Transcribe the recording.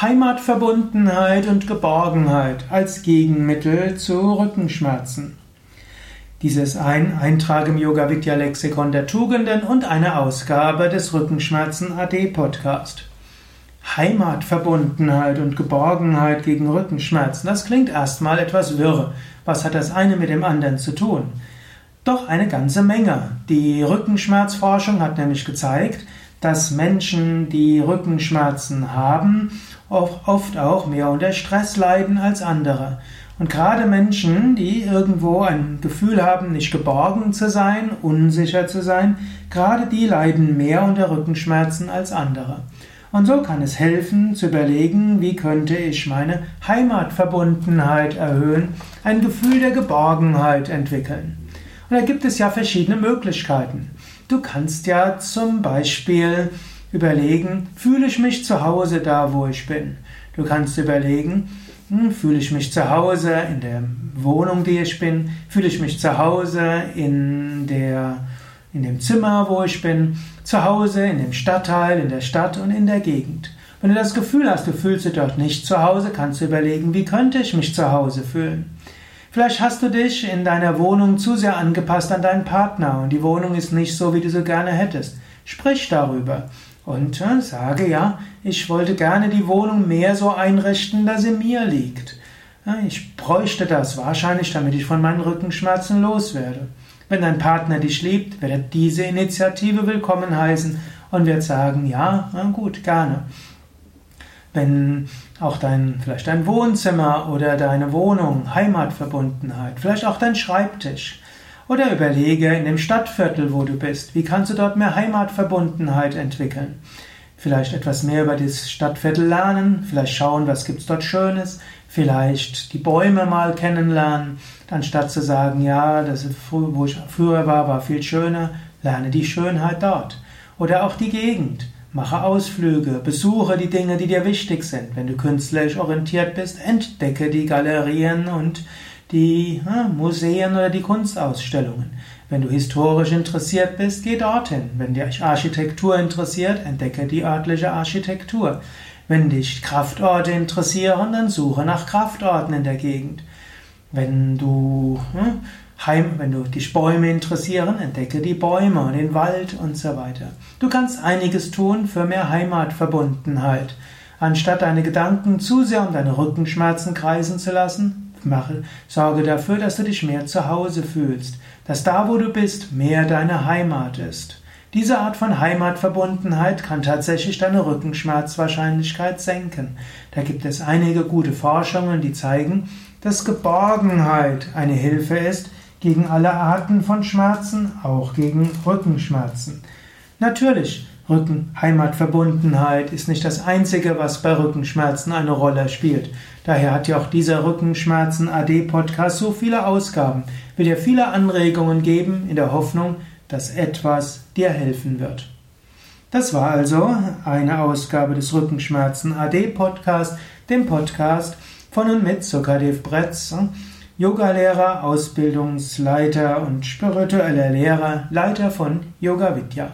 Heimatverbundenheit und Geborgenheit als Gegenmittel zu Rückenschmerzen. Dies ist ein Eintrag im Yoga Vidya Lexikon der Tugenden und eine Ausgabe des Rückenschmerzen AD Podcast. Heimatverbundenheit und Geborgenheit gegen Rückenschmerzen, das klingt erstmal etwas wirr. Was hat das eine mit dem anderen zu tun? Doch eine ganze Menge. Die Rückenschmerzforschung hat nämlich gezeigt, dass Menschen, die Rückenschmerzen haben, oft auch mehr unter Stress leiden als andere. Und gerade Menschen, die irgendwo ein Gefühl haben, nicht geborgen zu sein, unsicher zu sein, gerade die leiden mehr unter Rückenschmerzen als andere. Und so kann es helfen zu überlegen, wie könnte ich meine Heimatverbundenheit erhöhen, ein Gefühl der Geborgenheit entwickeln. Und da gibt es ja verschiedene Möglichkeiten. Du kannst ja zum Beispiel überlegen, fühle ich mich zu Hause da, wo ich bin? Du kannst überlegen, hm, fühle ich mich zu Hause in der Wohnung, die ich bin? Fühle ich mich zu Hause in der in dem Zimmer, wo ich bin, zu Hause, in dem Stadtteil, in der Stadt und in der Gegend. Wenn du das Gefühl hast, du fühlst dich dort nicht zu Hause, kannst du überlegen, wie könnte ich mich zu Hause fühlen? Vielleicht hast du dich in deiner Wohnung zu sehr angepasst an deinen Partner und die Wohnung ist nicht so, wie du sie gerne hättest. Sprich darüber und äh, sage ja, ich wollte gerne die Wohnung mehr so einrichten, dass sie mir liegt. Ich bräuchte das wahrscheinlich, damit ich von meinen Rückenschmerzen loswerde. Wenn dein Partner dich liebt, wird er diese Initiative willkommen heißen und wird sagen, ja, gut, gerne. Wenn auch dein, vielleicht dein Wohnzimmer oder deine Wohnung, Heimatverbundenheit, vielleicht auch dein Schreibtisch. Oder überlege in dem Stadtviertel, wo du bist, wie kannst du dort mehr Heimatverbundenheit entwickeln? Vielleicht etwas mehr über das Stadtviertel lernen, vielleicht schauen, was gibt's dort Schönes, vielleicht die Bäume mal kennenlernen, anstatt zu sagen, ja, das wo ich früher war, war viel schöner, lerne die Schönheit dort. Oder auch die Gegend. Mache Ausflüge, besuche die Dinge, die dir wichtig sind. Wenn du künstlerisch orientiert bist, entdecke die Galerien und die ja, Museen oder die Kunstausstellungen. Wenn du historisch interessiert bist, geh dorthin. Wenn dich Architektur interessiert, entdecke die örtliche Architektur. Wenn dich Kraftorte interessieren, dann suche nach Kraftorten in der Gegend. Wenn du hm, Heim, wenn du dich Bäume interessieren, entdecke die Bäume, den Wald und so weiter. Du kannst einiges tun für mehr Heimatverbundenheit. Anstatt deine Gedanken zu sehr um deine Rückenschmerzen kreisen zu lassen, mache, sorge dafür, dass du dich mehr zu Hause fühlst, dass da, wo du bist, mehr deine Heimat ist. Diese Art von Heimatverbundenheit kann tatsächlich deine Rückenschmerzwahrscheinlichkeit senken. Da gibt es einige gute Forschungen, die zeigen, dass Geborgenheit eine Hilfe ist, gegen alle Arten von Schmerzen, auch gegen Rückenschmerzen. Natürlich, Rückenheimatverbundenheit ist nicht das Einzige, was bei Rückenschmerzen eine Rolle spielt. Daher hat ja auch dieser Rückenschmerzen AD Podcast so viele Ausgaben, will dir viele Anregungen geben in der Hoffnung, dass etwas dir helfen wird. Das war also eine Ausgabe des Rückenschmerzen AD Podcast, dem Podcast von und mit Sukadev Bretz. Yogalehrer, Ausbildungsleiter und spiritueller Lehrer, Leiter von Yoga Vidya.